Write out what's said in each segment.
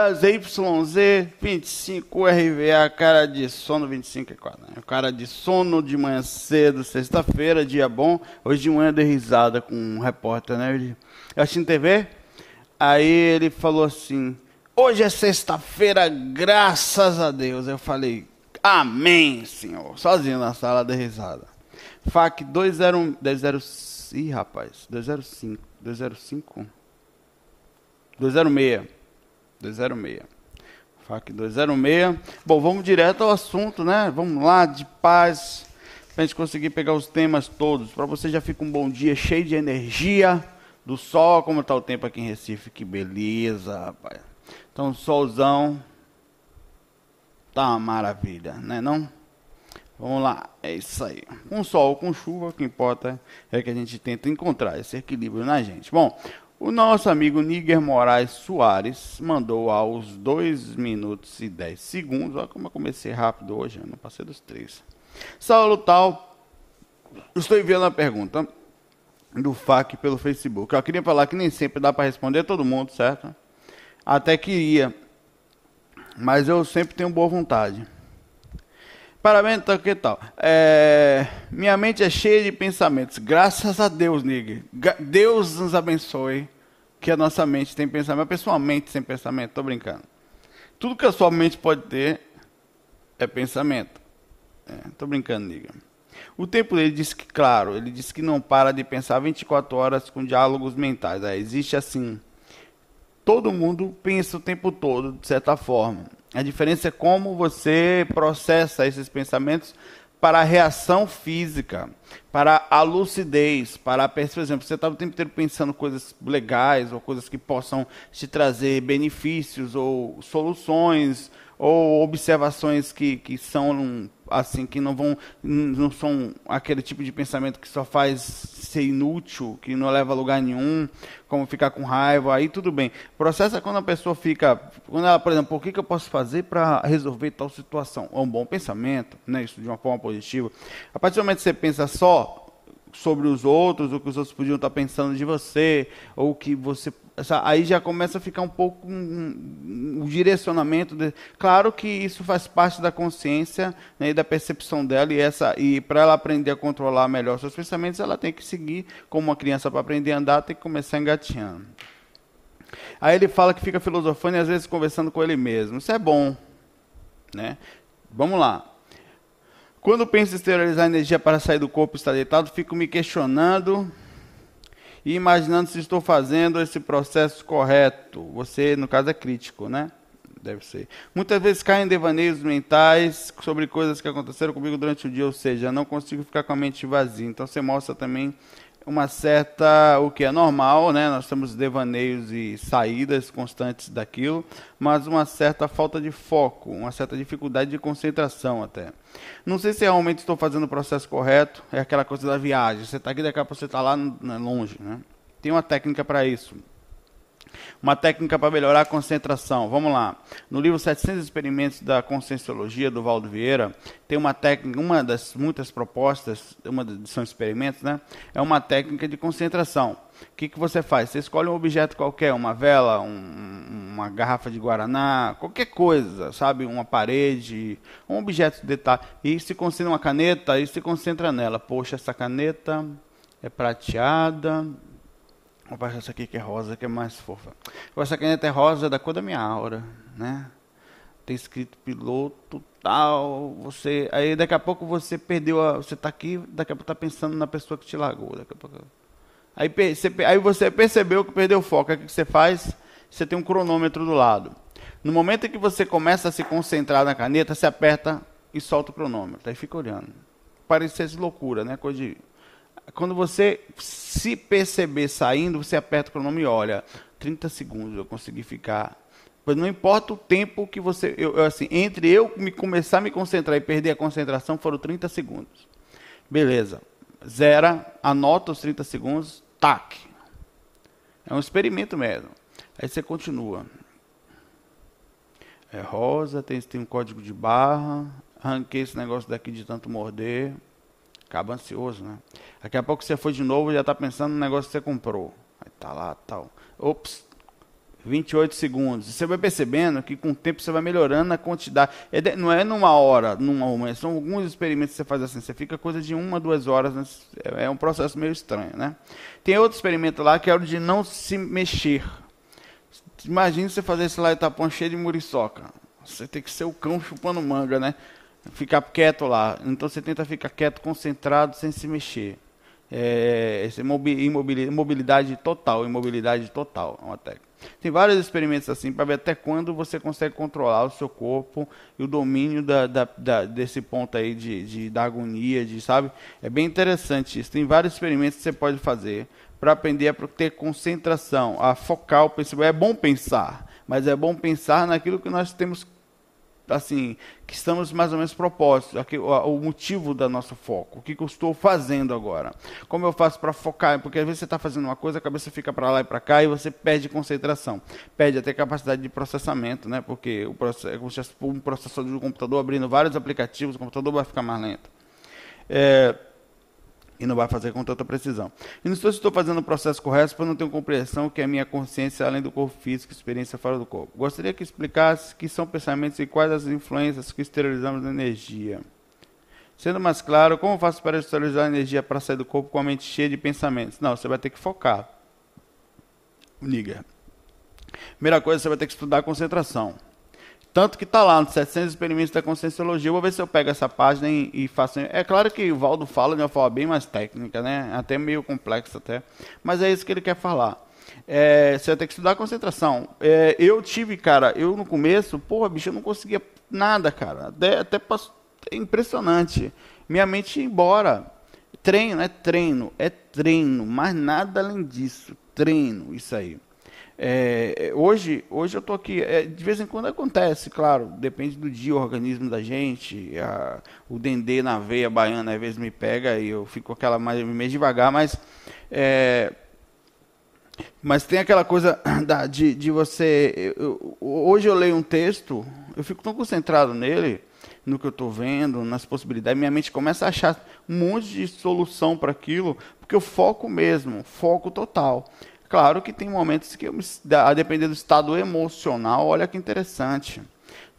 Bom dia, ZYZ25RVA, cara de sono 25 é né? Cara de sono de manhã cedo, sexta-feira, dia bom. Hoje de manhã dei risada com um repórter, né? Ele, eu assisti TV, aí ele falou assim: Hoje é sexta-feira, graças a Deus. Eu falei: Amém, Senhor. Sozinho na sala, dei risada. FAC 201, 205, ih, rapaz, 205, 205, 206. 206. FAC 206. Bom, vamos direto ao assunto, né? Vamos lá, de paz, para a gente conseguir pegar os temas todos. Para você já fica um bom dia cheio de energia do sol, como está o tempo aqui em Recife. Que beleza, rapaz. Então, solzão. Tá uma maravilha, né não? Vamos lá, é isso aí. Com sol, com chuva, o que importa é que a gente tenta encontrar esse equilíbrio na gente. Bom, o nosso amigo Níger Moraes Soares mandou aos 2 minutos e 10 segundos. Olha como eu comecei rápido hoje, não passei dos três. Saulo Tal, estou enviando a pergunta do FAC pelo Facebook. Eu queria falar que nem sempre dá para responder todo mundo, certo? Até queria, mas eu sempre tenho boa vontade. Parabéns, então, que tal? É, minha mente é cheia de pensamentos. Graças a Deus, Nigga. Deus nos abençoe que a nossa mente tem pensamento. A pessoa mente sem pensamento, tô brincando. Tudo que a sua mente pode ter é pensamento. É, tô brincando, Nigga. O tempo dele diz que, claro, ele diz que não para de pensar 24 horas com diálogos mentais. É, existe assim. Todo mundo pensa o tempo todo, de certa forma. A diferença é como você processa esses pensamentos para a reação física, para a lucidez, para a, por exemplo, você está o tempo inteiro pensando coisas legais ou coisas que possam te trazer benefícios ou soluções ou observações que, que são assim que não vão não são aquele tipo de pensamento que só faz ser inútil, que não leva a lugar nenhum, como ficar com raiva, aí tudo bem. É quando a pessoa fica, quando ela, por exemplo, o que, que eu posso fazer para resolver tal situação? É um bom pensamento, né? Isso de uma forma positiva. A partir do momento que você pensa só sobre os outros, o que os outros podiam estar pensando de você, ou que você aí já começa a ficar um pouco o um, um, direcionamento. De, claro que isso faz parte da consciência né, e da percepção dela, e, essa, e para ela aprender a controlar melhor seus pensamentos, ela tem que seguir, como uma criança para aprender a andar, tem que começar engateando. Aí ele fala que fica filosofando e às vezes conversando com ele mesmo. Isso é bom. Né? Vamos lá. Quando penso em esterilizar energia para sair do corpo e estar deitado, fico me questionando e imaginando se estou fazendo esse processo correto. Você, no caso, é crítico, né? Deve ser. Muitas vezes caem em devaneios mentais sobre coisas que aconteceram comigo durante o dia, ou seja, não consigo ficar com a mente vazia. Então você mostra também uma certa, o que é normal, né? Nós temos devaneios e saídas constantes daquilo, mas uma certa falta de foco, uma certa dificuldade de concentração até. Não sei se realmente estou fazendo o processo correto, é aquela coisa da viagem. Você está aqui, daqui a pouco você está lá né, longe, né? Tem uma técnica para isso. Uma técnica para melhorar a concentração. Vamos lá. No livro 700 Experimentos da Conscienciologia, do Valdo Vieira, tem uma técnica, uma das muitas propostas, uma são experimentos, né? É uma técnica de concentração. O que, que você faz? Você escolhe um objeto qualquer, uma vela, um, uma garrafa de guaraná, qualquer coisa, sabe? Uma parede, um objeto de detalhe. E se concentra uma caneta e se concentra nela. Poxa, essa caneta é prateada, Vou baixar essa aqui que é rosa, que é mais fofa. Essa caneta é rosa da cor da minha aura, né? Tem escrito piloto tal, você, aí daqui a pouco você perdeu a, você está aqui, daqui a pouco está pensando na pessoa que te largou, daqui a pouco. Aí você, aí você percebeu que perdeu o foco, aí o que você faz? você tem um cronômetro do lado. No momento em que você começa a se concentrar na caneta, você aperta e solta o cronômetro. Aí fica olhando. Parecesse loucura, né? Coisa de... Quando você se perceber saindo, você aperta o cronômetro e olha. 30 segundos eu consegui ficar. Pois não importa o tempo que você. Eu, assim, entre eu me começar a me concentrar e perder a concentração foram 30 segundos. Beleza. Zera, anota os 30 segundos, tac. É um experimento mesmo. Aí você continua. É rosa, tem, tem um código de barra. Arranquei esse negócio daqui de tanto morder. Acaba ansioso, né? Daqui a pouco você foi de novo e já está pensando no negócio que você comprou. Aí tá lá, tal. Ops, 28 segundos. Você vai percebendo que com o tempo você vai melhorando a quantidade. É não é numa hora, numa uma, são alguns experimentos que você faz assim. Você fica coisa de uma, duas horas. Né? É um processo meio estranho, né? Tem outro experimento lá que é o de não se mexer. Imagina você fazer esse lá etapão cheio de muriçoca. Você tem que ser o cão chupando manga, né? Ficar quieto lá. Então você tenta ficar quieto, concentrado, sem se mexer. É, essa imobilidade total, imobilidade total, é uma técnica. Tem vários experimentos assim para ver até quando você consegue controlar o seu corpo e o domínio da, da, da, desse ponto aí de, de, da agonia, de, sabe? É bem interessante isso. Tem vários experimentos que você pode fazer para aprender a ter concentração, a focar o pensamento. É bom pensar, mas é bom pensar naquilo que nós temos assim, que estamos mais ou menos propósitos, aqui, o, o, motivo do nosso foco, o que, que eu estou fazendo agora. Como eu faço para focar? Porque às vezes você está fazendo uma coisa, a cabeça fica para lá e para cá e você perde concentração, perde até capacidade de processamento, né? Porque o processo, é como se um processador do computador abrindo vários aplicativos, o computador vai ficar mais lento. É, e não vai fazer com tanta precisão. E não estou estou fazendo o processo correto, para não ter compreensão que é a minha consciência além do corpo físico, experiência fora do corpo. Gostaria que explicasse que são pensamentos e quais as influências que esterilizamos na energia. Sendo mais claro, como faço para esterilizar a energia para sair do corpo com a mente cheia de pensamentos? Não, você vai ter que focar. Niga. Primeira coisa, você vai ter que estudar a concentração. Tanto que está lá nos 700 experimentos da conscienciologia. vou ver se eu pego essa página e, e faço. É claro que o Valdo fala de uma forma bem mais técnica, né? Até meio complexa até. Mas é isso que ele quer falar. É, você vai ter que estudar concentração. É, eu tive, cara, eu no começo, porra, bicho, eu não conseguia nada, cara. Até, até é impressionante. Minha mente ia embora. Treino, é treino, é treino, mas nada além disso. Treino, isso aí. É, hoje, hoje eu estou aqui, é, de vez em quando acontece, claro, depende do dia, o organismo da gente, a, o dendê na veia baiana às vezes me pega e eu fico aquela mais meio devagar, mas é, mas tem aquela coisa da, de, de você. Eu, hoje eu leio um texto, eu fico tão concentrado nele, no que eu estou vendo, nas possibilidades, minha mente começa a achar um monte de solução para aquilo, porque eu foco mesmo, foco total. Claro que tem momentos que, a depender do estado emocional, olha que interessante.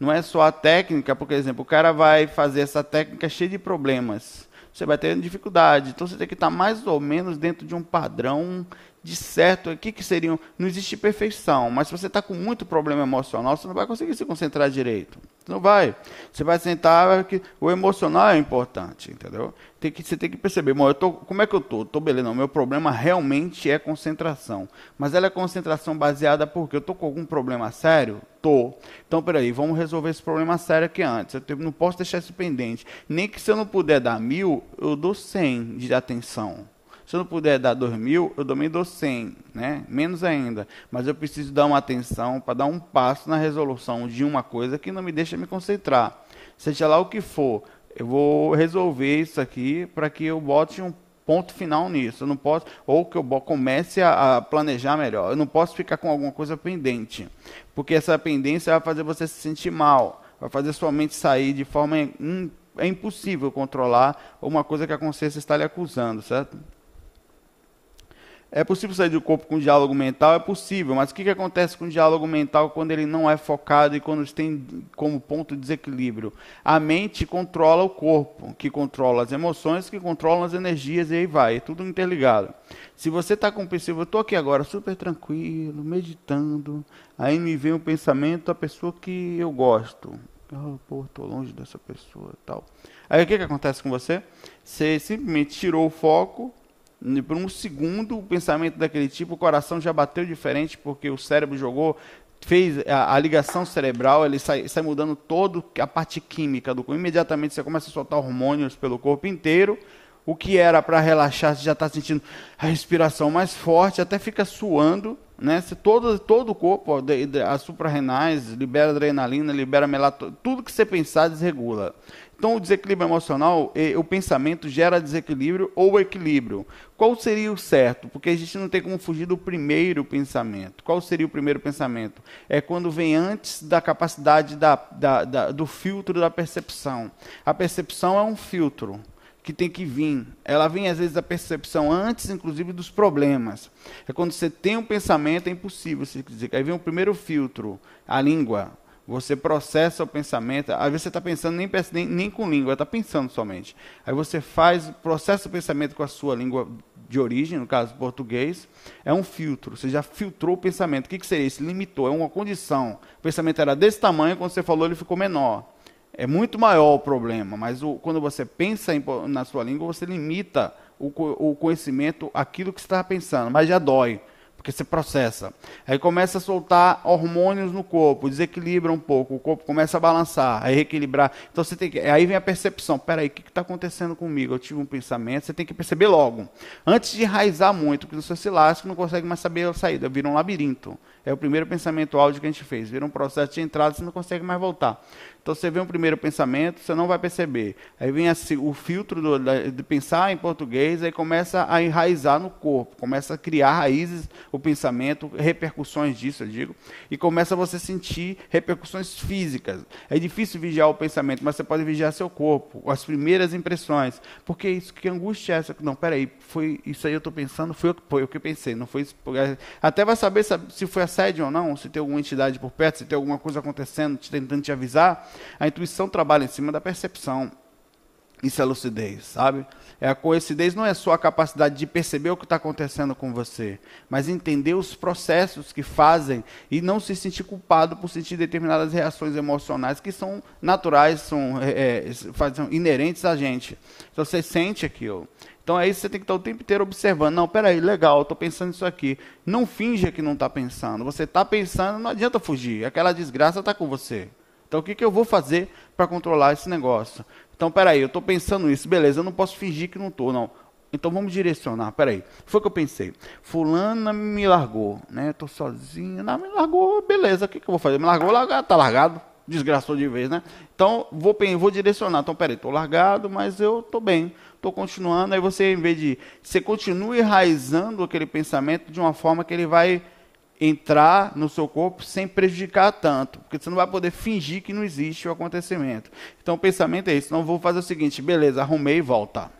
Não é só a técnica, por exemplo, o cara vai fazer essa técnica cheia de problemas. Você vai ter dificuldade. Então você tem que estar mais ou menos dentro de um padrão de certo. O que, seriam. Não existe perfeição, mas se você está com muito problema emocional, você não vai conseguir se concentrar direito. Não vai. Você vai sentar que o emocional é importante, entendeu? Tem que, você tem que perceber, bom, eu tô, como é que eu tô? Tô beleza, não. Meu problema realmente é concentração. Mas ela é concentração baseada porque eu tô com algum problema sério? Tô. Então, peraí, vamos resolver esse problema sério aqui antes. Eu não posso deixar isso pendente. Nem que se eu não puder dar mil, eu dou cem de atenção. Se eu não puder dar dois mil, eu também dou cem, né? Menos ainda. Mas eu preciso dar uma atenção para dar um passo na resolução de uma coisa que não me deixa me concentrar. Seja lá o que for, eu vou resolver isso aqui para que eu bote um ponto final nisso. Eu não posso, ou que eu comece a, a, planejar melhor. Eu não posso ficar com alguma coisa pendente, porque essa pendência vai fazer você se sentir mal, vai fazer sua mente sair de forma in, é impossível controlar uma coisa que a consciência está lhe acusando, certo? É possível sair do corpo com diálogo mental? É possível, mas o que, que acontece com o diálogo mental quando ele não é focado e quando tem como ponto de desequilíbrio? A mente controla o corpo, que controla as emoções, que controlam as energias e aí vai, é tudo interligado. Se você está com o pensamento, eu estou aqui agora super tranquilo, meditando, aí me vem um pensamento da pessoa que eu gosto. Oh, pô, estou longe dessa pessoa tal. Aí o que, que acontece com você? Você simplesmente tirou o foco, por um segundo, o pensamento daquele tipo, o coração já bateu diferente, porque o cérebro jogou, fez a, a ligação cerebral, ele sai, sai mudando toda a parte química do corpo. Imediatamente você começa a soltar hormônios pelo corpo inteiro. O que era para relaxar, você já está sentindo a respiração mais forte, até fica suando, né? Se todo, todo o corpo, as suprarrenais, libera adrenalina, libera melatonina, tudo que você pensar desregula. Então, o desequilíbrio emocional, o pensamento gera desequilíbrio ou equilíbrio. Qual seria o certo? Porque a gente não tem como fugir do primeiro pensamento. Qual seria o primeiro pensamento? É quando vem antes da capacidade da, da, da, do filtro da percepção. A percepção é um filtro que tem que vir. Ela vem, às vezes, da percepção antes, inclusive, dos problemas. É quando você tem um pensamento, é impossível. Você dizer. Aí vem o primeiro filtro, a língua. Você processa o pensamento. Às vezes você está pensando nem, nem, nem com língua, está pensando somente. Aí você faz, processa o pensamento com a sua língua de origem, no caso português. É um filtro. Você já filtrou o pensamento. O que, que seria isso? Limitou, é uma condição. O pensamento era desse tamanho, quando você falou, ele ficou menor. É muito maior o problema, mas o, quando você pensa em, na sua língua, você limita o, o conhecimento àquilo que você está pensando, mas já dói porque você processa. Aí começa a soltar hormônios no corpo, desequilibra um pouco, o corpo começa a balançar, aí reequilibrar. Então você tem que, aí vem a percepção, peraí, o que está acontecendo comigo? Eu tive um pensamento, você tem que perceber logo. Antes de enraizar muito, porque você se lasca, não consegue mais saber a saída, vira um labirinto. É o primeiro pensamento áudio que a gente fez, vira um processo de entrada, você não consegue mais voltar. Então você vê um primeiro pensamento, você não vai perceber. Aí vem assim, o filtro do, de pensar em português, aí começa a enraizar no corpo, começa a criar raízes o pensamento, repercussões disso, eu digo, e começa você a sentir repercussões físicas. É difícil vigiar o pensamento, mas você pode vigiar seu corpo, as primeiras impressões. Porque isso, que angústia é essa? Não, peraí, foi isso aí eu estou pensando, foi, foi o que eu pensei, não foi Até vai saber se foi assédio ou não, se tem alguma entidade por perto, se tem alguma coisa acontecendo, te tentando te avisar a intuição trabalha em cima da percepção. Isso é lucidez, sabe? É a coincidência não é só a capacidade de perceber o que está acontecendo com você, mas entender os processos que fazem e não se sentir culpado por sentir determinadas reações emocionais que são naturais, são, é, é são inerentes a gente. Então você sente aquilo. Então é isso que você tem que estar o tempo inteiro observando. Não, peraí, legal, estou pensando isso aqui. Não finja que não está pensando. Você está pensando, não adianta fugir. Aquela desgraça está com você. Então, o que, que eu vou fazer para controlar esse negócio? Então, peraí, eu estou pensando isso, beleza, eu não posso fingir que não estou, não. Então, vamos direcionar, peraí. Foi o que eu pensei. Fulana me largou, né? Estou sozinho, não, me largou, beleza, o que, que eu vou fazer? Me largou, largado, tá largado, desgraçou de vez, né? Então, vou, vou direcionar. Então, peraí, estou largado, mas eu estou bem, estou continuando. Aí você, em vez de. Você continua enraizando aquele pensamento de uma forma que ele vai entrar no seu corpo sem prejudicar tanto, porque você não vai poder fingir que não existe o acontecimento. Então o pensamento é isso, não vou fazer o seguinte, beleza, arrumei e volta.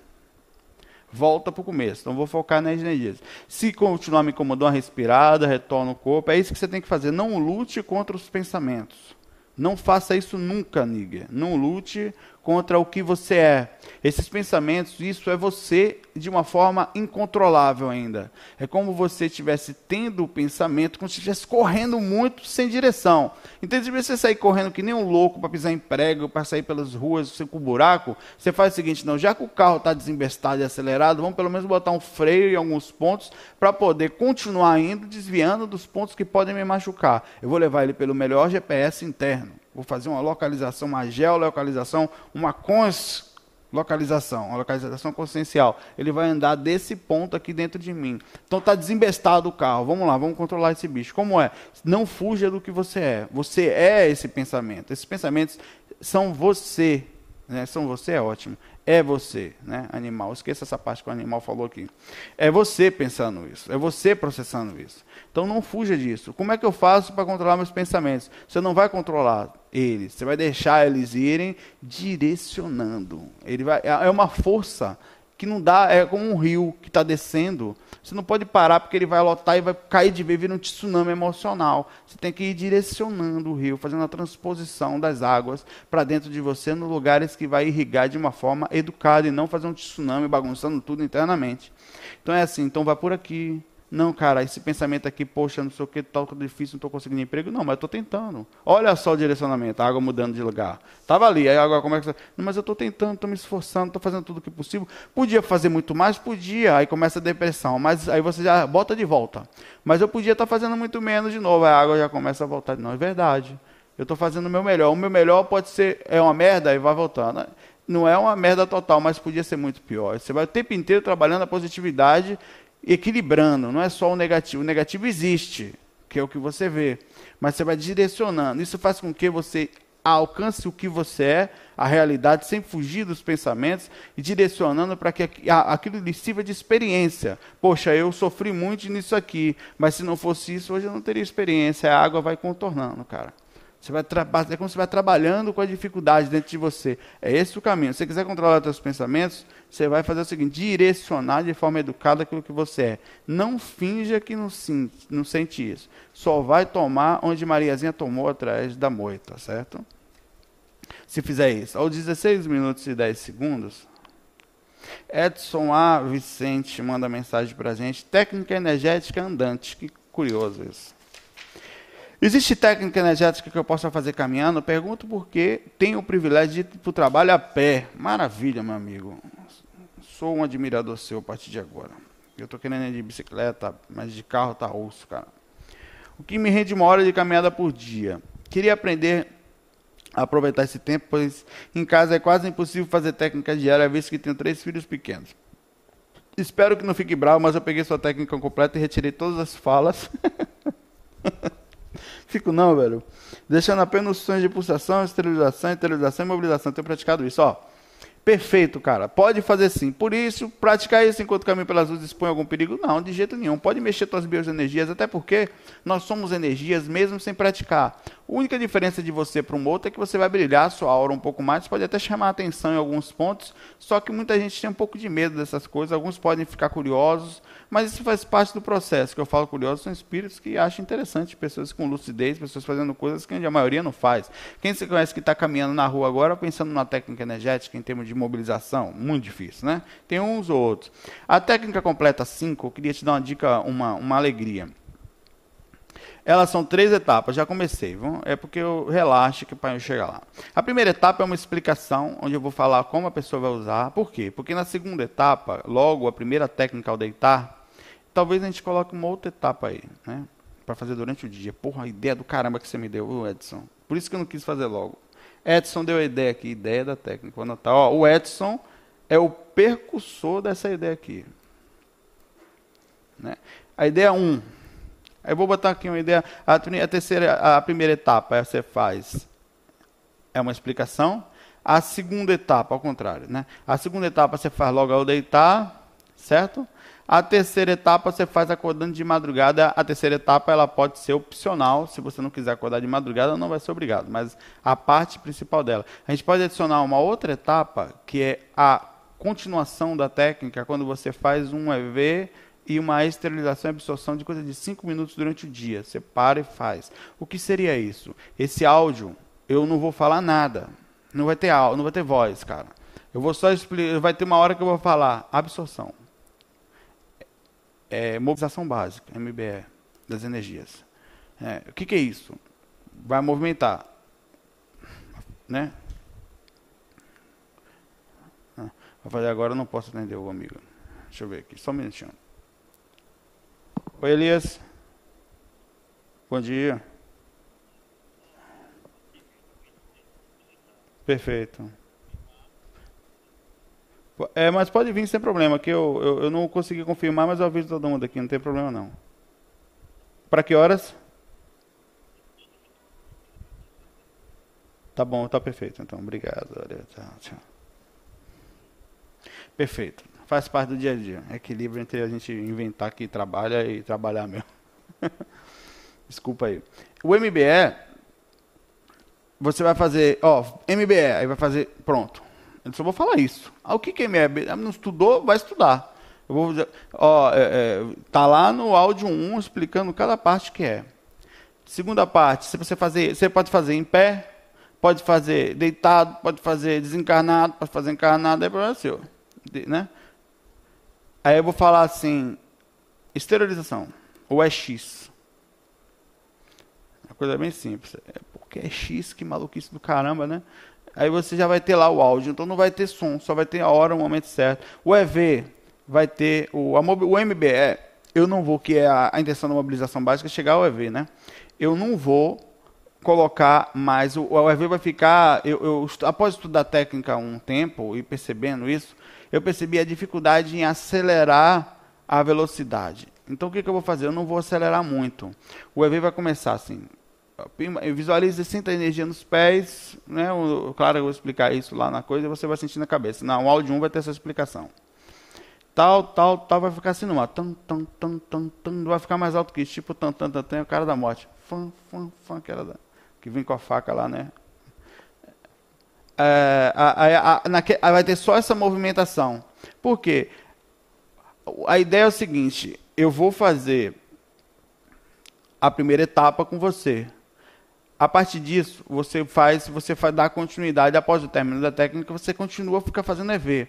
Volta para o começo, então vou focar nas energias. Se continuar me incomodando, uma respirada, retorna o corpo, é isso que você tem que fazer, não lute contra os pensamentos. Não faça isso nunca, Níger. Não lute contra o que você é. Esses pensamentos, isso é você de uma forma incontrolável ainda. É como você estivesse tendo o pensamento, como se estivesse correndo muito sem direção. Então, se você sair correndo que nem um louco para pisar em prego, para sair pelas ruas com buraco, você faz o seguinte: não, já que o carro está desembestado e acelerado, vamos pelo menos botar um freio em alguns pontos para poder continuar indo, desviando dos pontos que podem me machucar. Eu vou levar ele pelo melhor GPS interno. Vou fazer uma localização, uma geolocalização, uma cons localização, uma localização consciencial. Ele vai andar desse ponto aqui dentro de mim. Então está desembestado o carro. Vamos lá, vamos controlar esse bicho. Como é? Não fuja do que você é. Você é esse pensamento. Esses pensamentos são você. Né? São você é ótimo. É você, né? Animal. Esqueça essa parte que o animal falou aqui. É você pensando isso. É você processando isso. Então não fuja disso. Como é que eu faço para controlar meus pensamentos? Você não vai controlar eles. Você vai deixar eles irem direcionando. Ele vai, é uma força que não dá, é como um rio que está descendo. Você não pode parar porque ele vai lotar e vai cair de vez, vira um tsunami emocional. Você tem que ir direcionando o rio, fazendo a transposição das águas para dentro de você, nos lugares que vai irrigar de uma forma educada e não fazer um tsunami bagunçando tudo internamente. Então é assim, então vai por aqui, Não, cara, esse pensamento aqui, poxa, não sei o que, tal, que difícil, não estou conseguindo emprego. Não, mas eu estou tentando. Olha só o direcionamento, a água mudando de lugar. Estava ali, aí agora como é que. Não, mas eu estou tentando, estou me esforçando, estou fazendo tudo o que é possível. Podia fazer muito mais? Podia. Aí começa a depressão, mas aí você já bota de volta. Mas eu podia estar tá fazendo muito menos de novo, a água já começa a voltar. Não, é verdade. Eu estou fazendo o meu melhor. O meu melhor pode ser, é uma merda e vai voltando. Não é uma merda total, mas podia ser muito pior. Você vai o tempo inteiro trabalhando a positividade equilibrando, não é só o negativo. O negativo existe, que é o que você vê, mas você vai direcionando. Isso faz com que você alcance o que você é, a realidade, sem fugir dos pensamentos e direcionando para que aquilo lhe sirva de experiência. Poxa, eu sofri muito nisso aqui, mas se não fosse isso, hoje eu não teria experiência. A água vai contornando, cara. Você vai é como você vai trabalhando com a dificuldade dentro de você. É esse o caminho. Se você quiser controlar seus pensamentos, você vai fazer o seguinte: direcionar de forma educada aquilo que você é. Não finja que não sente, não sente isso. Só vai tomar onde Mariazinha tomou atrás da moita, certo? Se fizer isso. Aos 16 minutos e 10 segundos, Edson A. Vicente manda mensagem para gente. Técnica energética andante. Que curioso isso. Existe técnica energética que eu possa fazer caminhando? Pergunto porque tenho o privilégio de ir para o trabalho a pé. Maravilha, meu amigo. Sou um admirador seu a partir de agora. Eu estou querendo ir de bicicleta, mas de carro tá osso, cara. O que me rende uma hora de caminhada por dia. Queria aprender a aproveitar esse tempo, pois em casa é quase impossível fazer técnica diária, visto que tenho três filhos pequenos. Espero que não fique bravo, mas eu peguei sua técnica completa e retirei todas as falas. Fico não, velho. Deixando apenas sons de pulsação, esterilização, esterilização e mobilização. Tenho praticado isso, ó. Perfeito, cara. Pode fazer sim. Por isso, praticar isso enquanto caminho pelas luzes expõe algum perigo? Não, de jeito nenhum. Pode mexer suas bioenergias, até porque nós somos energias mesmo sem praticar. A única diferença de você para um outro é que você vai brilhar sua aura um pouco mais, pode até chamar atenção em alguns pontos, só que muita gente tem um pouco de medo dessas coisas, alguns podem ficar curiosos, mas isso faz parte do processo. Que eu falo curioso são espíritos que acham interessante, pessoas com lucidez, pessoas fazendo coisas que a maioria não faz. Quem você conhece que está caminhando na rua agora pensando na técnica energética em termos de mobilização? Muito difícil, né? Tem uns ou outros. A técnica completa 5, eu queria te dar uma dica, uma, uma alegria. Elas são três etapas, já comecei, é porque eu relaxo que para eu chegar lá. A primeira etapa é uma explicação, onde eu vou falar como a pessoa vai usar. Por quê? Porque na segunda etapa, logo a primeira técnica ao deitar, Talvez a gente coloque uma outra etapa aí, né? Para fazer durante o dia. Porra, a ideia do caramba que você me deu, Edson. Por isso que eu não quis fazer logo. Edson deu a ideia aqui, ideia da técnica. Vou anotar. Ó, o Edson é o percussor dessa ideia aqui. Né? A ideia 1. Um, eu vou botar aqui uma ideia. A, terceira, a primeira etapa você faz é uma explicação. A segunda etapa, ao contrário, né? A segunda etapa você faz logo ao deitar, certo? A terceira etapa você faz acordando de madrugada. A terceira etapa ela pode ser opcional. Se você não quiser acordar de madrugada, não vai ser obrigado. Mas a parte principal dela. A gente pode adicionar uma outra etapa, que é a continuação da técnica, quando você faz um EV e uma esterilização e absorção de coisa de 5 minutos durante o dia. Você para e faz. O que seria isso? Esse áudio, eu não vou falar nada. Não vai ter áudio, não vai ter voz, cara. Eu vou só explicar, vai ter uma hora que eu vou falar absorção é, mobilização básica, MBE, das energias. É, o que, que, é isso? Vai movimentar. Né? Ah, vou fazer agora, eu não posso atender o amigo. Deixa eu ver aqui, só um minutinho. Oi, Elias. Bom dia. Perfeito. É, mas pode vir sem problema, que eu, eu, eu não consegui confirmar, mas eu aviso todo mundo aqui, não tem problema não. Para que horas? Tá bom, tá perfeito então. Obrigado. Perfeito. Faz parte do dia a dia. Equilíbrio entre a gente inventar que trabalha e trabalhar mesmo. Desculpa aí. O MBE, você vai fazer, ó, MBE, aí vai fazer, pronto. Eu só vou falar isso. Ah, o que, que é MBE? Ah, não estudou? Vai estudar. Eu vou dizer, ó, é, é, tá lá no áudio 1 explicando cada parte que é. Segunda parte, se você fazer, você pode fazer em pé, pode fazer deitado, pode fazer desencarnado, pode fazer encarnado, é problema seu, né? Aí eu vou falar assim, esterilização, ou é X. Uma coisa bem simples. É porque é X, que maluquice do caramba, né? Aí você já vai ter lá o áudio, então não vai ter som, só vai ter a hora, o momento certo. O EV vai ter o, a, o MBE, eu não vou, que é a, a intenção da mobilização básica, chegar ao EV, né? Eu não vou colocar mais, o, o EV vai ficar, eu, eu, após estudar técnica um tempo e percebendo isso, eu percebi a dificuldade em acelerar a velocidade. Então o que, que eu vou fazer? Eu não vou acelerar muito. O EV vai começar assim, visualize, sinta a energia nos pés, né? claro, eu vou explicar isso lá na coisa e você vai sentir na cabeça. Não, o áudio 1 vai ter essa explicação tal, tal, tal, vai ficar assim no mar. Tum, tum, tum, tum, tum, vai ficar mais alto que isso, tipo tan, tan, tan, tan, é o cara da morte. Fã, fã, fã, que, era da, que vem com a faca lá, né? É, a, a, vai ter só essa movimentação. Por quê? A ideia é o seguinte: eu vou fazer a primeira etapa com você. A partir disso, você faz, você faz dar continuidade após o término da técnica, você continua a ficar fazendo EV.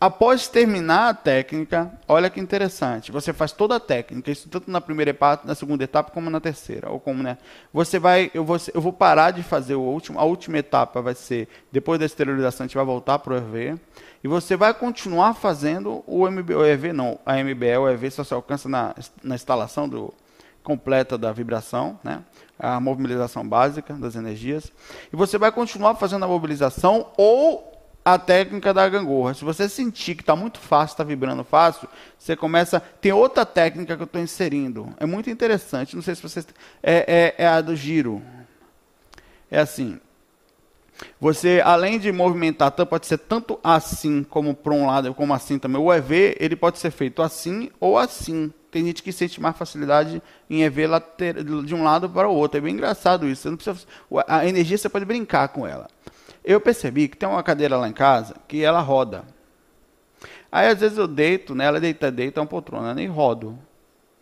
Após terminar a técnica, olha que interessante, você faz toda a técnica, isso tanto na primeira etapa, na segunda etapa, como na terceira, ou como, né? Você vai, eu vou, eu vou parar de fazer o último, a última etapa vai ser depois da esterilização, a gente vai voltar para o EV, e você vai continuar fazendo o MB, o EV não, a MBE, o EV só se alcança na, na instalação do, completa da vibração, né? a mobilização básica das energias, e você vai continuar fazendo a mobilização ou a técnica da gangorra. Se você sentir que está muito fácil, está vibrando fácil, você começa. Tem outra técnica que eu estou inserindo. É muito interessante. Não sei se vocês. É, é, é a do giro. É assim. Você, além de movimentar, pode ser tanto assim como para um lado, como assim também. O EV, ele pode ser feito assim ou assim. Tem gente que sente mais facilidade em EV de um lado para o outro. É bem engraçado isso. Precisa, a energia você pode brincar com ela. Eu percebi que tem uma cadeira lá em casa que ela roda. Aí às vezes eu deito nela, deita, deita uma poltrona, nem rodo.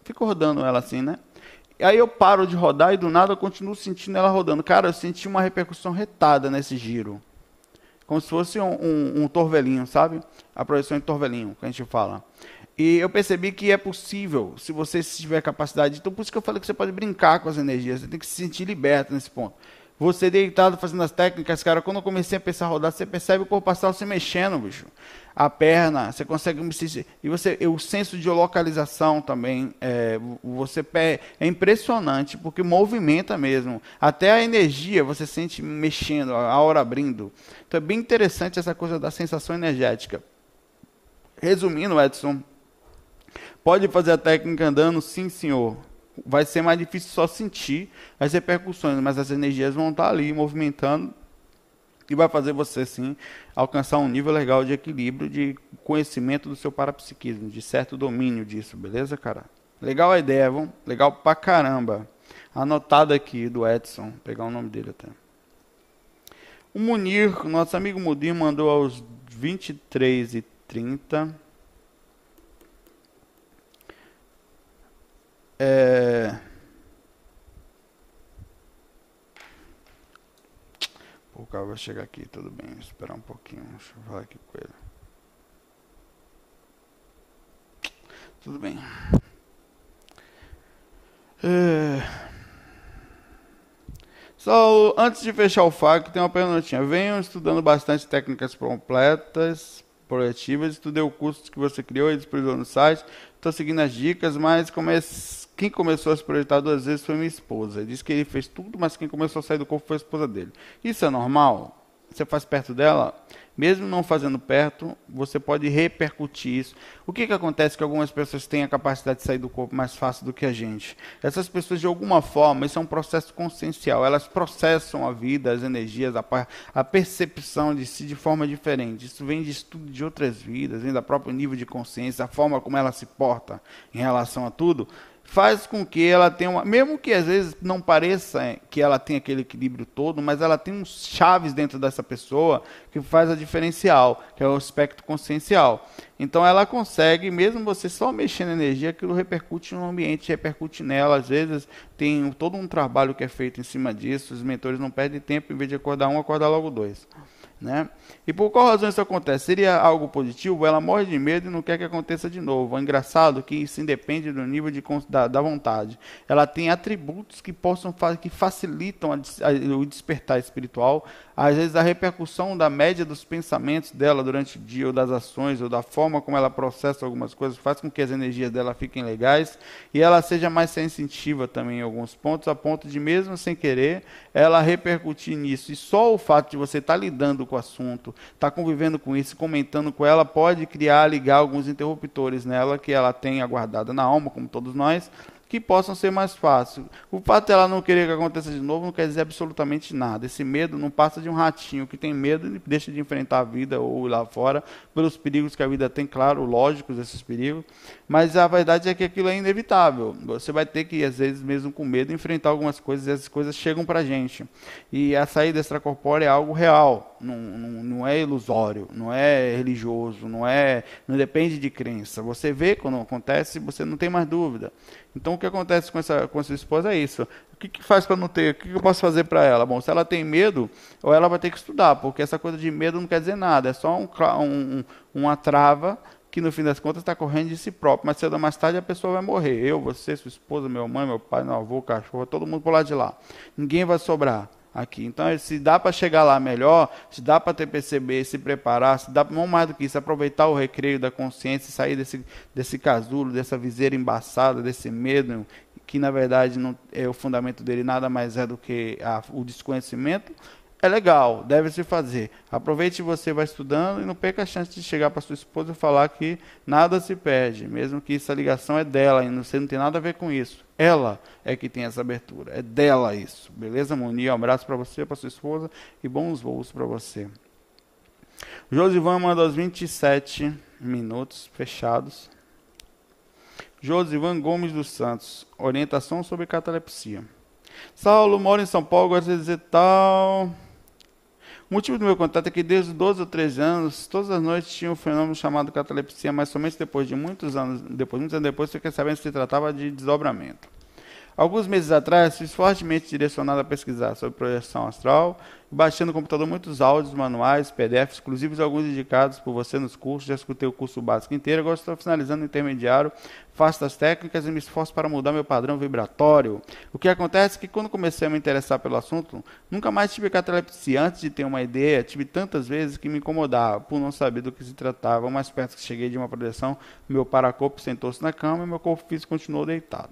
Fico rodando ela assim, né? Aí eu paro de rodar e do nada eu continuo sentindo ela rodando. Cara, eu senti uma repercussão retada nesse giro. Como se fosse um, um, um torvelinho, sabe? A projeção de torvelinho, que a gente fala. E eu percebi que é possível, se você tiver capacidade. Então, por isso que eu falei que você pode brincar com as energias. Você tem que se sentir liberto nesse ponto. Você deitado fazendo as técnicas, cara, quando eu comecei a pensar a rodar, você percebe o corpo astral se mexendo, bicho. A perna, você consegue e você, o senso de localização também, é, você é impressionante porque movimenta mesmo. Até a energia você sente mexendo, a hora abrindo. Então é bem interessante essa coisa da sensação energética. Resumindo, Edson, pode fazer a técnica andando, sim, senhor vai ser mais difícil só sentir as repercussões, mas as energias vão estar ali movimentando e vai fazer você sim alcançar um nível legal de equilíbrio, de conhecimento do seu parapsiquismo, de certo domínio disso, beleza, cara? Legal a ideia, vamos? Legal pra caramba. Anotado aqui do Edson, Vou pegar o nome dele até. O Munir, nosso amigo Munir mandou aos 23 e 30 É... o cara vai chegar aqui, tudo bem. Vou esperar um pouquinho. Deixa eu falar aqui com ele. Tudo bem. É... Só antes de fechar o FAQ, tem uma perguntinha. Venham estudando bastante técnicas completas, projetivas. Estudei o curso que você criou e disponibilizou no site. Estou seguindo as dicas, mas comece quem começou a se projetar duas vezes foi minha esposa. Ele disse que ele fez tudo, mas quem começou a sair do corpo foi a esposa dele. Isso é normal? Você faz perto dela? Mesmo não fazendo perto, você pode repercutir isso. O que, que acontece que algumas pessoas têm a capacidade de sair do corpo mais fácil do que a gente? Essas pessoas, de alguma forma, isso é um processo consciencial. Elas processam a vida, as energias, a, a percepção de si de forma diferente. Isso vem de estudo de outras vidas, vem do próprio nível de consciência, a forma como ela se porta em relação a tudo faz com que ela tenha uma, mesmo que às vezes não pareça que ela tem aquele equilíbrio todo, mas ela tem uns chaves dentro dessa pessoa que faz a diferencial, que é o aspecto consciencial. Então ela consegue, mesmo você só mexendo energia, aquilo repercute no ambiente, repercute nela. Às vezes tem todo um trabalho que é feito em cima disso, os mentores não perdem tempo, em vez de acordar um, acordar logo dois. Né? E por qual razão isso acontece? Seria algo positivo? Ela morre de medo e não quer que aconteça de novo. É engraçado que isso independe do nível de, da, da vontade. Ela tem atributos que possam que facilitam a, a, o despertar espiritual. Às vezes a repercussão da média dos pensamentos dela durante o dia, ou das ações, ou da forma como ela processa algumas coisas, faz com que as energias dela fiquem legais e ela seja mais sensitiva também em alguns pontos, a ponto de mesmo sem querer ela repercutir nisso. E só o fato de você estar tá lidando com o assunto, estar tá convivendo com isso, comentando com ela, pode criar, ligar alguns interruptores nela que ela tem guardada na alma, como todos nós, que possam ser mais fáceis. O fato dela não querer que aconteça de novo não quer dizer absolutamente nada. Esse medo não passa de um ratinho que tem medo e deixa de enfrentar a vida ou ir lá fora, pelos perigos que a vida tem, claro, lógicos esses perigos, mas a verdade é que aquilo é inevitável. Você vai ter que, às vezes, mesmo com medo, enfrentar algumas coisas e essas coisas chegam para a gente. E a saída extracorpórea é algo real, não, não, não é ilusório, não é religioso, não é, não depende de crença. Você vê quando acontece, você não tem mais dúvida. Então o que acontece com essa, com essa esposa é isso. O que, que faz para não ter? O que, que eu posso fazer para ela? Bom, se ela tem medo, ou ela vai ter que estudar, porque essa coisa de medo não quer dizer nada, é só um, um, uma trava que no fim das contas está correndo de si próprio. Mas cedo ou mais tarde a pessoa vai morrer. Eu, você, sua esposa, meu mãe, meu pai, meu avô, cachorro, todo mundo por lá de lá. Ninguém vai sobrar aqui. Então, se dá para chegar lá melhor, se dá para ter perceber, se preparar, se dá não mais do que isso, aproveitar o recreio da consciência, sair desse, desse casulo, dessa viseira embaçada, desse medo, que na verdade não é o fundamento dele nada mais é do que a, o desconhecimento, é legal, deve se fazer. Aproveite você vai estudando e não perca a chance de chegar para sua esposa e falar que nada se perde, mesmo que essa ligação é dela e você não tem nada a ver com isso. Ela é que tem essa abertura, é dela isso. Beleza, Moni? Um abraço para você, para sua esposa e bons voos para você. Josivan manda aos 27 minutos fechados. Josivan Gomes dos Santos, orientação sobre catalepsia. Saulo mora em São Paulo, gosta de dizer tal. O motivo do meu contato é que desde 12 ou 13 anos, todas as noites tinha um fenômeno chamado catalepsia, mas somente depois de muitos anos, depois, muitos anos depois, fiquei sabendo que se tratava de desdobramento. Alguns meses atrás, fui fortemente direcionado a pesquisar sobre projeção astral, baixando no computador muitos áudios, manuais, PDFs, inclusive alguns indicados por você nos cursos. Já escutei o curso básico inteiro, agora estou finalizando o intermediário, faço as técnicas e me esforço para mudar meu padrão vibratório. O que acontece é que quando comecei a me interessar pelo assunto, nunca mais tive catalepsia. Antes de ter uma ideia, tive tantas vezes que me incomodava por não saber do que se tratava. O mais perto que cheguei de uma projeção, meu paracorpo sentou-se na cama e meu corpo físico continuou deitado.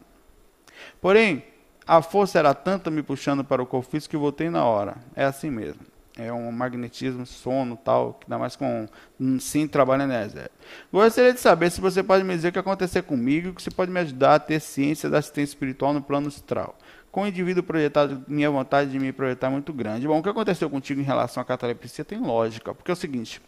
Porém, a força era tanta me puxando para o corpo que voltei na hora. É assim mesmo. É um magnetismo, sono tal, que dá mais com sim trabalho energético. Gostaria de saber se você pode me dizer o que aconteceu comigo e que você pode me ajudar a ter ciência da assistência espiritual no plano astral. Com o indivíduo projetado, minha vontade de me projetar é muito grande. Bom, o que aconteceu contigo em relação à catalepsia tem lógica, porque é o seguinte,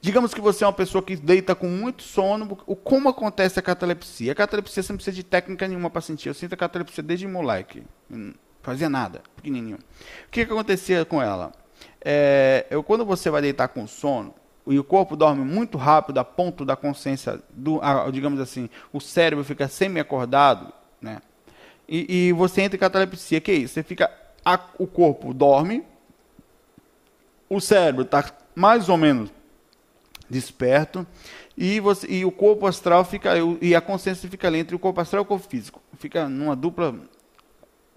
Digamos que você é uma pessoa que deita com muito sono. Como acontece a catalepsia? A catalepsia você não precisa de técnica nenhuma para sentir. Eu sinto a catalepsia desde moleque. Não fazia nada, pequenininho. O que, que acontecia com ela? É, eu, quando você vai deitar com sono, e o corpo dorme muito rápido a ponto da consciência, do, a, digamos assim, o cérebro fica semi-acordado, né? E, e, você entra em catalepsia. que é isso? Você fica, a, o corpo dorme, o cérebro está mais ou menos desperto, e, você, e o corpo astral fica, e a consciência fica ali entre o corpo astral e o corpo físico. Fica numa dupla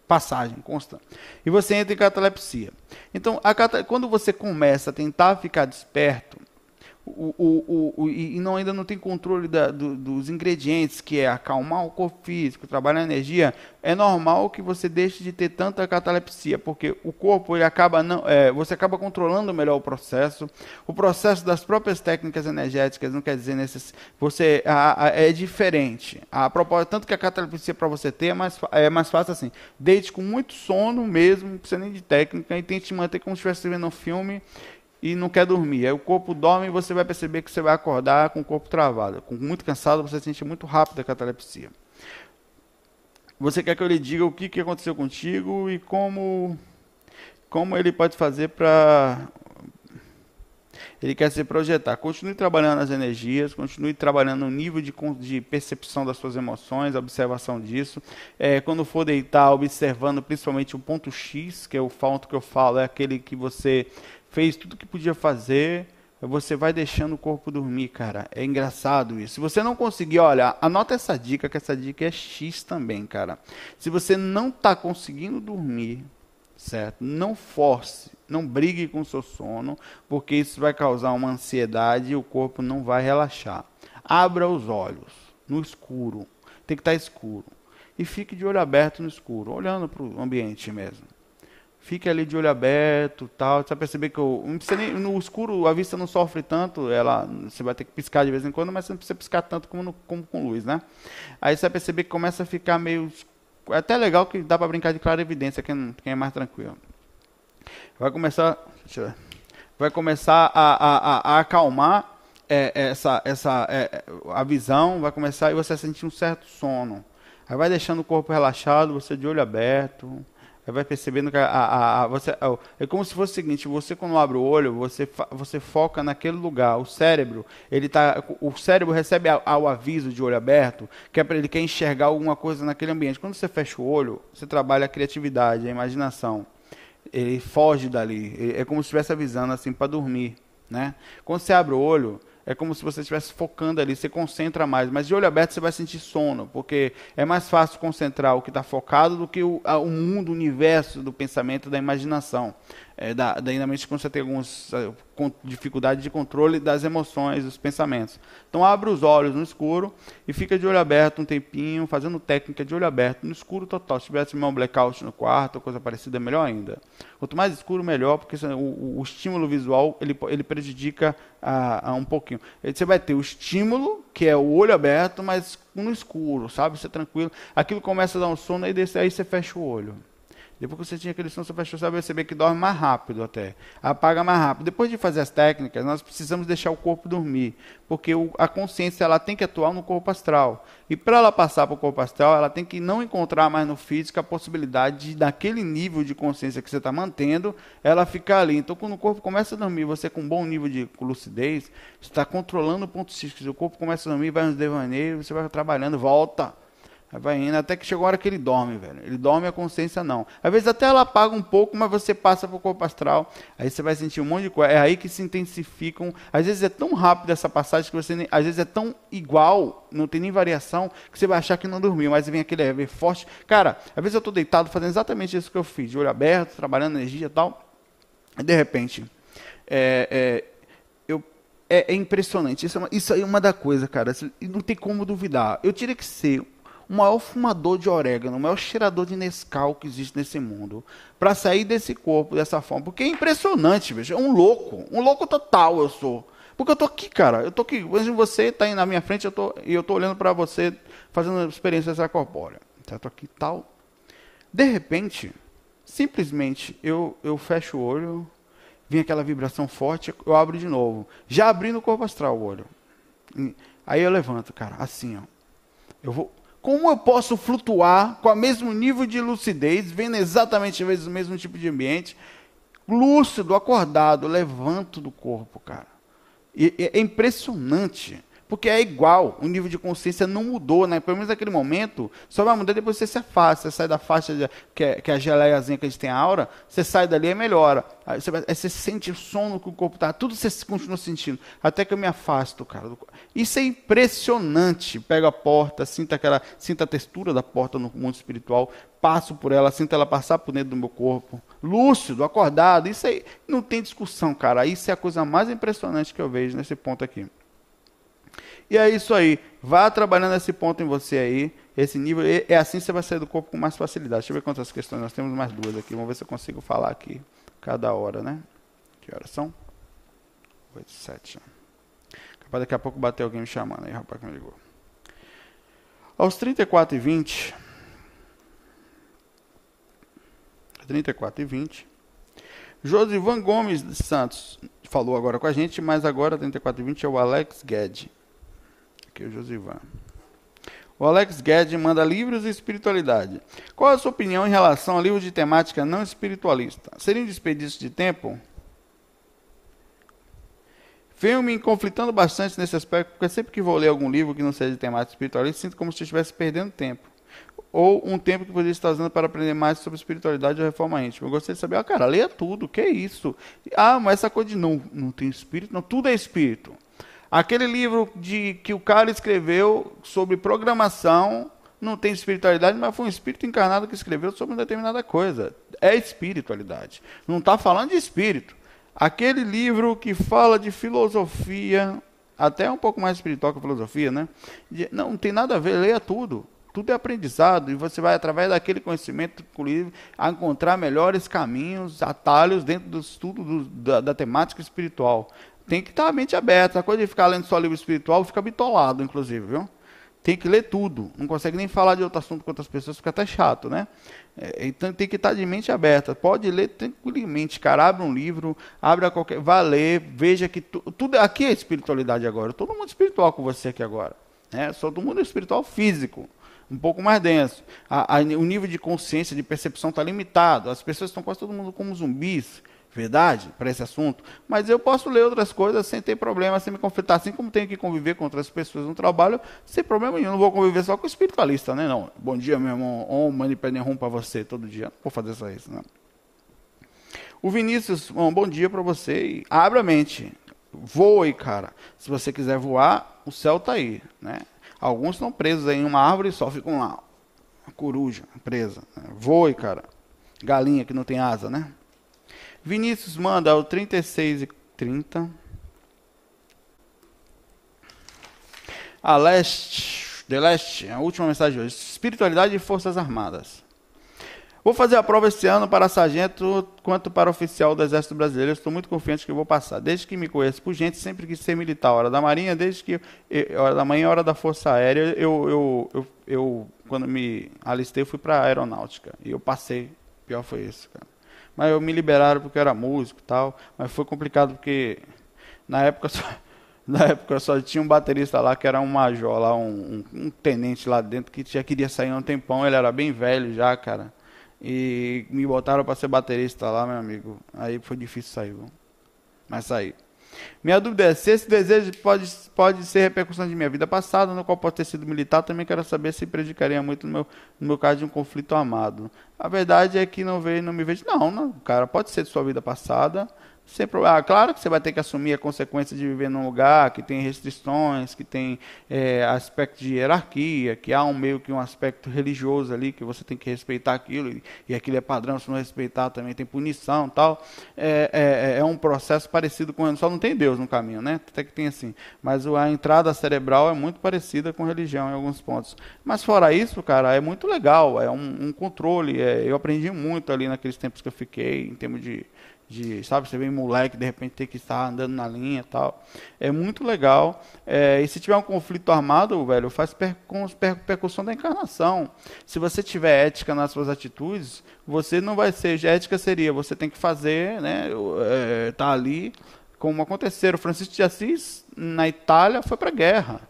passagem constante. E você entra em catalepsia. Então, a, quando você começa a tentar ficar desperto, o, o, o, e não, ainda não tem controle da, do, dos ingredientes, que é acalmar o corpo físico, trabalhar a energia, é normal que você deixe de ter tanta catalepsia, porque o corpo ele acaba não, é, você acaba controlando melhor o processo. O processo das próprias técnicas energéticas não quer dizer necess, você a, a, é diferente. A propósito, tanto que a catalepsia para você ter é mais, é mais fácil assim. Deite com muito sono mesmo, não precisa nem de técnica, e tente manter como se estivesse vendo um filme e não quer dormir. Aí o corpo dorme e você vai perceber que você vai acordar com o corpo travado. Com muito cansado, você sente muito rápido a catalepsia. Você quer que eu lhe diga o que, que aconteceu contigo e como, como ele pode fazer para. Ele quer se projetar. Continue trabalhando nas energias, continue trabalhando no nível de, de percepção das suas emoções, observação disso. É, quando for deitar, observando principalmente o ponto X, que é o ponto que eu falo, é aquele que você fez tudo que podia fazer, você vai deixando o corpo dormir, cara. É engraçado isso. Se você não conseguir, olha, anota essa dica, que essa dica é X também, cara. Se você não está conseguindo dormir, certo? Não force, não brigue com o seu sono, porque isso vai causar uma ansiedade e o corpo não vai relaxar. Abra os olhos no escuro. Tem que estar tá escuro. E fique de olho aberto no escuro, olhando para o ambiente mesmo. Fique ali de olho aberto, tal. Você vai perceber que o, nem, no escuro a vista não sofre tanto. Ela, você vai ter que piscar de vez em quando, mas você não precisa piscar tanto como, no, como com luz, né? Aí você vai perceber que começa a ficar meio é até legal que dá para brincar de clara evidência, quem, quem é mais tranquilo. Vai começar, vai começar a, a, a, a acalmar é, essa, essa, é, a visão, vai começar e você sentir um certo sono. Aí vai deixando o corpo relaxado, você de olho aberto, vai percebendo que a, a, a, você, é como se fosse o seguinte, você quando abre o olho, você, você foca naquele lugar, o cérebro, ele tá, o cérebro recebe ao aviso de olho aberto, que é para ele quer enxergar alguma coisa naquele ambiente. Quando você fecha o olho, você trabalha a criatividade, a imaginação. Ele foge dali, é como se estivesse avisando assim para dormir, né? Quando você abre o olho, é como se você estivesse focando ali, você concentra mais. Mas de olho aberto você vai sentir sono, porque é mais fácil concentrar o que está focado do que o, o mundo, o universo do pensamento, da imaginação é, da, na mente quando você tem algumas uh, dificuldade de controle das emoções, dos pensamentos. Então abre os olhos no escuro e fica de olho aberto um tempinho, fazendo técnica de olho aberto no escuro total. Se tivesse um blackout no quarto, coisa parecida, é melhor ainda. Quanto mais escuro, melhor, porque o, o, estímulo visual ele, ele prejudica a, a um pouquinho. Você vai ter o estímulo, que é o olho aberto, mas no escuro, sabe? Você é tranquilo. Aquilo começa a dar um sono, desse, aí você fecha o olho. Depois que você tinha aquele sono você vai perceber que dorme mais rápido até. Apaga mais rápido. Depois de fazer as técnicas, nós precisamos deixar o corpo dormir. Porque o, a consciência ela tem que atuar no corpo astral. E para ela passar para o corpo astral, ela tem que não encontrar mais no físico a possibilidade de, daquele nível de consciência que você está mantendo, ela ficar ali. Então, quando o corpo começa a dormir, você com um bom nível de lucidez, está controlando o ponto psíquico. O corpo começa a dormir, vai nos devaneios, você vai trabalhando, volta Aí vai indo até que chegou a hora que ele dorme, velho. Ele dorme a consciência não. Às vezes até ela apaga um pouco, mas você passa para o corpo astral. Aí você vai sentir um monte de coisa. É aí que se intensificam. Às vezes é tão rápido essa passagem que você nem, às vezes é tão igual, não tem nem variação, que você vai achar que não dormiu. Mas vem aquele é, forte. Cara, às vezes eu estou deitado fazendo exatamente isso que eu fiz, de olho aberto, trabalhando energia e tal. E de repente, é, é, é, é impressionante. Isso, é uma, isso aí é uma da coisa, cara. Não tem como duvidar. Eu teria que ser o maior fumador de orégano, o maior cheirador de Nescau que existe nesse mundo, para sair desse corpo dessa forma. Porque é impressionante, veja, é um louco, um louco total eu sou. Porque eu tô aqui, cara, eu tô aqui, você está aí na minha frente, eu tô, e eu tô olhando para você fazendo experiência extracorpórea. Então, eu tô aqui tal. De repente, simplesmente eu, eu fecho o olho, vem aquela vibração forte, eu abro de novo. Já abri no corpo astral o olho. Aí eu levanto, cara, assim, ó. Eu vou, como eu posso flutuar com o mesmo nível de lucidez, vendo exatamente às vezes o mesmo tipo de ambiente, lúcido, acordado, levanto do corpo, cara. E, é impressionante. Porque é igual, o nível de consciência não mudou, né? Pelo menos naquele momento, só vai mudar depois que você se afasta, você sai da faixa de, que, é, que é a geleiazinha que a gente tem a aura, você sai dali e melhora. Aí você, aí você, sente o sono que o corpo está, tudo você continua sentindo, até que eu me afasto, cara. Isso é impressionante. Pega a porta, sinta aquela, sinta a textura da porta no mundo espiritual, passo por ela, sinto ela passar por dentro do meu corpo, lúcido, acordado. Isso aí não tem discussão, cara. Isso é a coisa mais impressionante que eu vejo nesse ponto aqui. E é isso aí. Vá trabalhando esse ponto em você aí, esse nível. É assim você vai sair do corpo com mais facilidade. Deixa eu ver quantas questões nós temos mais duas aqui. Vamos ver se eu consigo falar aqui cada hora, né? Que horas são? 8, 7. Capaz daqui a pouco bater alguém me chamando aí, rapaz, que me ligou. Aos 34 e 20. 34 e 20. Josivan Gomes Santos falou agora com a gente, mas agora 34 e 20 é o Alex Guedes aqui o Josivan. O Alex Guedes manda livros de espiritualidade. Qual a sua opinião em relação a livros de temática não espiritualista? Seria um desperdício de tempo? Venho me conflitando bastante nesse aspecto, porque sempre que vou ler algum livro que não seja de temática espiritualista, sinto como se estivesse perdendo tempo. ou um tempo que você está usando para aprender mais sobre espiritualidade ou reforma íntima. Eu gostaria de saber, ah, cara, leia tudo, que é isso? Ah, mas essa coisa de não, não tem espírito, não, tudo é espírito. Aquele livro de que o cara escreveu sobre programação não tem espiritualidade, mas foi um espírito encarnado que escreveu sobre uma determinada coisa. É espiritualidade. Não está falando de espírito. Aquele livro que fala de filosofia, até um pouco mais espiritual que a filosofia, né? Não, não tem nada a ver, leia tudo. Tudo é aprendizado e você vai, através daquele conhecimento, inclusive, a encontrar melhores caminhos, atalhos dentro do estudo do, da, da, temática espiritual. Tem que estar a mente aberta. A coisa de ficar lendo só livro espiritual fica bitolado, inclusive, viu? Tem que ler tudo. Não consegue nem falar de outro assunto com outras pessoas, fica até chato, né? É, então tem que estar de mente aberta. Pode ler tranquilamente, cara. Abre um livro, abre a qualquer. Vá ler, veja que tu, tudo. Aqui é espiritualidade agora. Todo mundo espiritual com você aqui agora. Né? Só todo mundo espiritual físico um pouco mais denso. A, a, o nível de consciência, de percepção está limitado. As pessoas estão quase todo mundo como zumbis, verdade, para esse assunto. Mas eu posso ler outras coisas sem ter problema, sem me conflitar, assim como tenho que conviver com outras pessoas no trabalho, sem problema nenhum. Não vou conviver só com o espiritualista, né? Não. Bom dia, meu irmão. Om Mani Padme Hum para você todo dia. Não vou fazer só isso, não. O Vinícius, bom dia para você. E abra a mente. Voe, cara. Se você quiser voar, o céu está aí, né? Alguns estão presos em uma árvore e só ficam lá. Coruja presa. Voe, cara. Galinha que não tem asa, né? Vinícius manda o 36 e 30. A leste, de leste, a última mensagem de hoje. Espiritualidade e Forças Armadas. Vou fazer a prova esse ano para sargento quanto para oficial do Exército Brasileiro. Estou muito confiante que vou passar. Desde que me conheço por gente, sempre quis ser militar. Hora da Marinha, desde que. Hora da manhã, hora da Força Aérea. Eu, eu, eu, eu quando me alistei, fui para a Aeronáutica. E eu passei. Pior foi isso, cara. Mas eu me liberaram porque eu era músico e tal. Mas foi complicado porque na época só, na época só tinha um baterista lá que era um major lá, um, um, um tenente lá dentro que já queria sair há um tempão. Ele era bem velho já, cara. E me botaram para ser baterista lá, meu amigo. Aí foi difícil sair, viu? mas saí. Minha dúvida é se esse desejo pode, pode ser repercussão de minha vida passada, no qual pode ter sido militar, também quero saber se prejudicaria muito no meu, no meu caso de um conflito amado. A verdade é que não veio, não me vejo. Não, não, cara, pode ser de sua vida passada, sem problema. Ah, claro que você vai ter que assumir a consequência de viver num lugar que tem restrições, que tem é, aspecto de hierarquia, que há um meio que um aspecto religioso ali, que você tem que respeitar aquilo, e, e aquilo é padrão, se não respeitar também tem punição tal. É, é, é, é um processo parecido com. Só não tem Deus no caminho, né? Até que tem assim. Mas a entrada cerebral é muito parecida com religião em alguns pontos. Mas fora isso, cara, é muito legal, é um, um controle. É, eu aprendi muito ali naqueles tempos que eu fiquei, em termos de de, sabe, você vem moleque, de repente ter que estar andando na linha tal. É muito legal. É, e se tiver um conflito armado, velho, faz per, com per, percussão da encarnação. Se você tiver ética nas suas atitudes, você não vai ser, ética seria, você tem que fazer, né, é, tá ali, como aconteceu. O Francisco de Assis, na Itália, foi para a guerra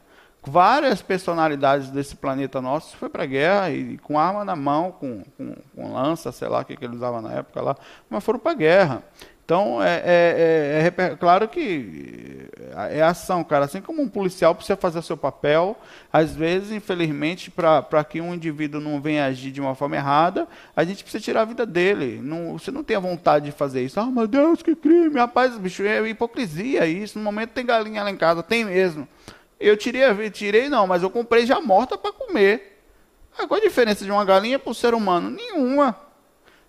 várias personalidades desse planeta nosso foi para a guerra e com arma na mão, com, com, com lança, sei lá o que, que ele usava na época lá, mas foram para a guerra. Então, é, é, é, é, claro que é ação, cara. Assim como um policial precisa fazer seu papel, às vezes, infelizmente, para que um indivíduo não venha agir de uma forma errada, a gente precisa tirar a vida dele. Não, você não tem a vontade de fazer isso. Ah, meu Deus, que crime! Rapaz, bicho, é hipocrisia isso. No momento tem galinha lá em casa, tem mesmo. Eu tirei, tirei não, mas eu comprei já morta para comer. Qual a diferença de uma galinha para o ser humano? Nenhuma.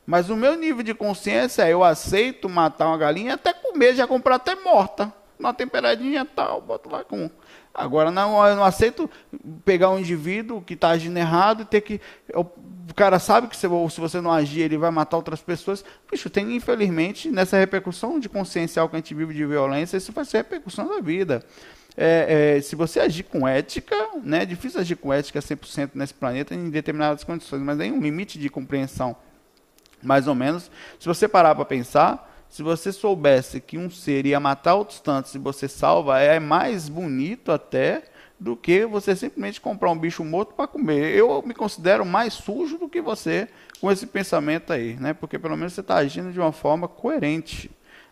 Mas o meu nível de consciência é eu aceito matar uma galinha até comer, já comprar até morta. Uma temperadinha tal, boto lá com. Agora não, eu não aceito pegar um indivíduo que está agindo errado e ter que. O cara sabe que se, se você não agir, ele vai matar outras pessoas. Bicho, tem, infelizmente, nessa repercussão de consciencial que a gente vive de violência, isso vai ser repercussão da vida é, é, se você agir com ética, né, é difícil agir com ética 100% nesse planeta em determinadas condições, mas tem um limite de compreensão, mais ou menos. Se você parar para pensar, se você soubesse que um ser ia matar outros tantos e você salva, é mais bonito até do que você simplesmente comprar um bicho morto para comer. Eu me considero mais sujo do que você com esse pensamento aí, né? Porque pelo menos você está agindo de uma forma coerente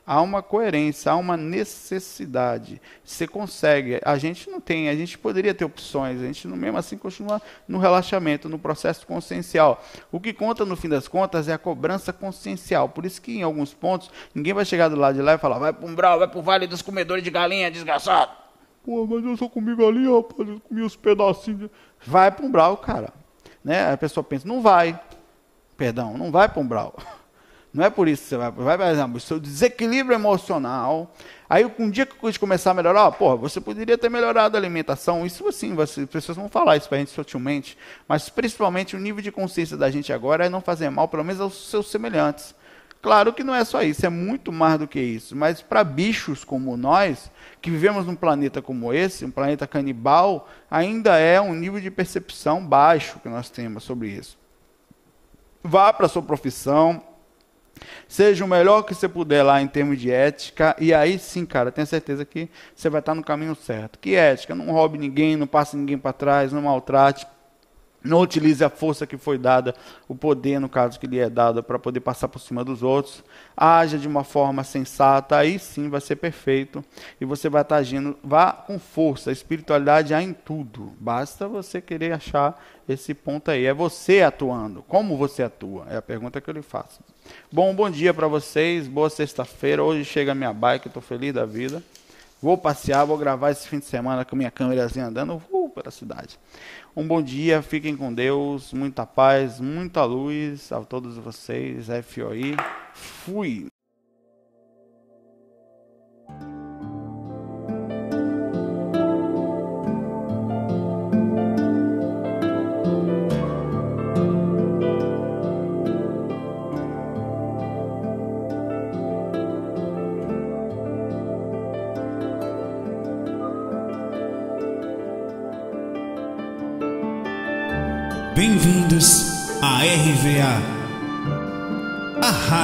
há uma coerência, há uma necessidade. Você consegue. A gente não tem, a gente poderia ter opções, a gente mesmo assim continua no relaxamento, no processo consciencial. O que conta no fim das contas é a cobrança consciencial. Por isso que em alguns pontos ninguém vai chegar do lado de lá e falar: vai para um brau, vai para o vale dos comedores de galinha, desgraçado. Pô, mas eu só comi galinha, rapaz, eu comi os pedacinhos. Vai para um brau, cara. Né? A pessoa pensa: não vai. Perdão, não vai para um brau. Não é por isso que você vai. Vai, por exemplo, seu desequilíbrio emocional. Aí, um dia que a coisa começar a melhorar, porra, você poderia ter melhorado a alimentação. Isso assim, você, as pessoas vão falar isso para a gente sutilmente. Mas, principalmente, o nível de consciência da gente agora é não fazer mal, pelo menos aos seus semelhantes. Claro que não é só isso, é muito mais do que isso. Mas para bichos como nós, que vivemos num planeta como esse, um planeta canibal, ainda é um nível de percepção baixo que nós temos sobre isso. Vá para sua profissão, Seja o melhor que você puder lá em termos de ética, e aí sim, cara, tenha certeza que você vai estar no caminho certo. Que ética? Não roube ninguém, não passe ninguém para trás, não maltrate. Não utilize a força que foi dada, o poder, no caso que lhe é dado, para poder passar por cima dos outros. Haja de uma forma sensata, aí sim vai ser perfeito. E você vai estar agindo, vá com força. A espiritualidade há em tudo. Basta você querer achar esse ponto aí. É você atuando. Como você atua? É a pergunta que eu lhe faço. Bom, bom dia para vocês. Boa sexta-feira. Hoje chega a minha bike, estou feliz da vida. Vou passear, vou gravar esse fim de semana com minha câmerazinha andando uh, pela cidade. Um bom dia, fiquem com Deus, muita paz, muita luz a todos vocês. FOI. Fui.